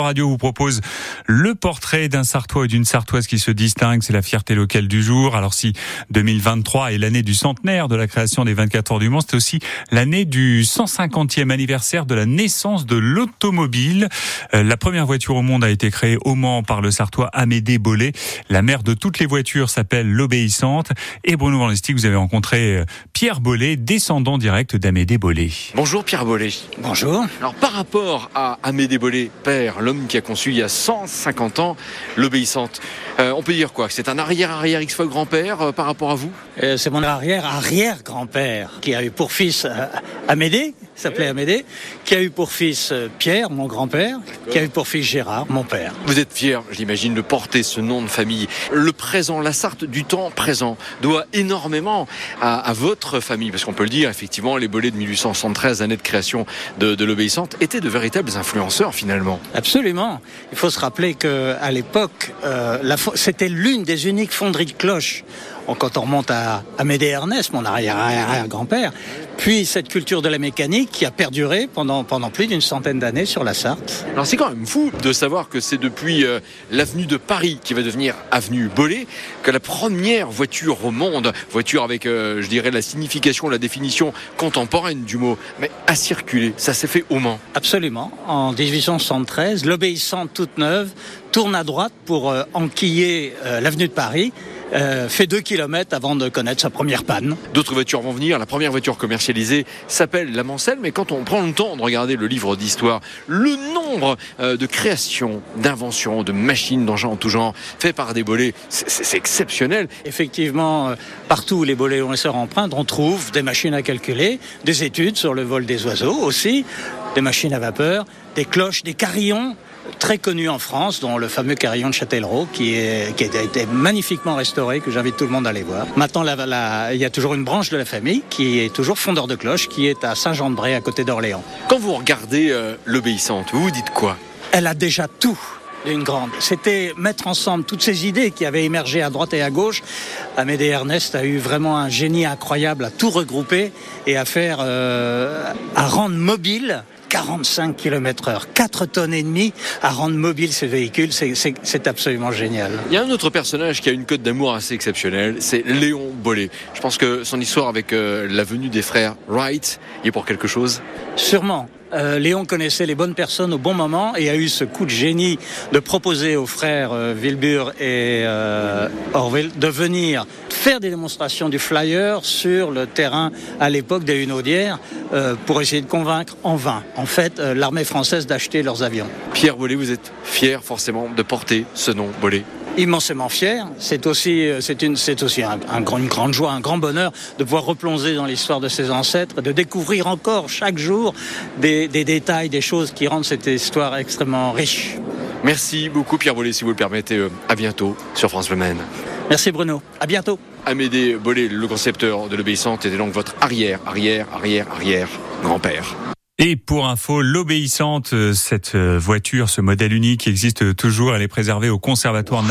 Radio vous propose le portrait d'un Sartois et d'une Sartoise qui se distingue, c'est la fierté locale du jour. Alors si 2023 est l'année du centenaire de la création des 24 heures du Mans, c'est aussi l'année du 150e anniversaire de la naissance de l'automobile. Euh, la première voiture au monde a été créée au Mans par le Sartois Amédée Bollet. La mère de toutes les voitures s'appelle l'Obéissante. Et Bruno Van vous avez rencontré euh, Pierre Bollet, descendant direct d'Amédée Bollet. Bonjour Pierre Bollet. Bonjour. Alors par rapport à Amédée Bollet, père, l'homme qui a conçu il y a 150 ans l'obéissante. Euh, on peut dire quoi? C'est un arrière-arrière X fois grand-père euh, par rapport à vous? Euh, C'est mon arrière-arrière-grand-père qui a eu pour fils Amédée, s'appelait Amédée, qui a eu pour fils Pierre, mon grand-père, qui a eu pour fils Gérard, mon père. Vous êtes fier, j'imagine, de porter ce nom de famille. Le présent, la Sarthe du temps présent, doit énormément à, votre famille, parce qu'on peut le dire, effectivement, les bolets de 1873, année de création de, de l'obéissante, étaient de véritables influenceurs finalement. Absolument. Il faut se rappeler qu'à l'époque, euh, c'était l'une des uniques fonderies de cloches quand on remonte à Amédée Ernest, mon arrière-arrière-grand-père, puis cette culture de la mécanique qui a perduré pendant, pendant plus d'une centaine d'années sur la Sarthe. Alors c'est quand même fou de savoir que c'est depuis euh, l'avenue de Paris qui va devenir avenue Bollé que la première voiture au monde, voiture avec, euh, je dirais, la signification, la définition contemporaine du mot, mais a circulé. Ça s'est fait au Mans. Absolument. En 1873, l'obéissante toute neuve tourne à droite pour euh, enquiller l'avenue de Paris euh, fait 2 km avant de connaître sa première panne. D'autres voitures vont venir. La première voiture commercialisée s'appelle la Mancelle, mais quand on prend le temps de regarder le livre d'histoire, le nombre euh, de créations, d'inventions, de machines d'engins en tout genre, fait par des bolets, c'est exceptionnel. Effectivement, euh, partout où les bolets ont essor empreintes, on trouve des machines à calculer, des études sur le vol des oiseaux aussi, des machines à vapeur, des cloches, des carillons très connu en France, dont le fameux carillon de Châtellerault, qui, est, qui a été magnifiquement restauré, que j'invite tout le monde à aller voir. Maintenant, il y a toujours une branche de la famille qui est toujours fondeur de cloche, qui est à Saint-Jean-de-Bray, à côté d'Orléans. Quand vous regardez euh, l'obéissante, vous vous dites quoi? Elle a déjà tout d'une grande. C'était mettre ensemble toutes ces idées qui avaient émergé à droite et à gauche. Amédée Ernest a eu vraiment un génie incroyable à tout regrouper et à faire, euh, à rendre mobile 45 km heure, 4 tonnes et demie à rendre mobile ces véhicules, c'est absolument génial. Il y a un autre personnage qui a une cote d'amour assez exceptionnelle, c'est Léon Bollet. Je pense que son histoire avec euh, la venue des frères Wright est pour quelque chose. Sûrement. Euh, Léon connaissait les bonnes personnes au bon moment et a eu ce coup de génie de proposer aux frères euh, Wilbur et euh, Orville de venir faire des démonstrations du flyer sur le terrain à l'époque des Hunaudières pour essayer de convaincre en vain, en fait, l'armée française d'acheter leurs avions. Pierre Bollet, vous êtes fier forcément de porter ce nom Bollet immensément fier. C'est aussi, euh, c'est une, c'est aussi un, une grande joie, un grand bonheur de pouvoir replonger dans l'histoire de ses ancêtres, de découvrir encore chaque jour des, détails, des choses qui rendent cette histoire extrêmement riche. Merci beaucoup Pierre Bollet, si vous le permettez. Euh, à bientôt sur France Le Maine. Merci Bruno. À bientôt. Amédée Bollet, le concepteur de l'obéissante, était donc votre arrière, arrière, arrière, arrière grand-père. Et pour info, l'obéissante, euh, cette voiture, ce modèle unique existe toujours, elle est préservée au conservatoire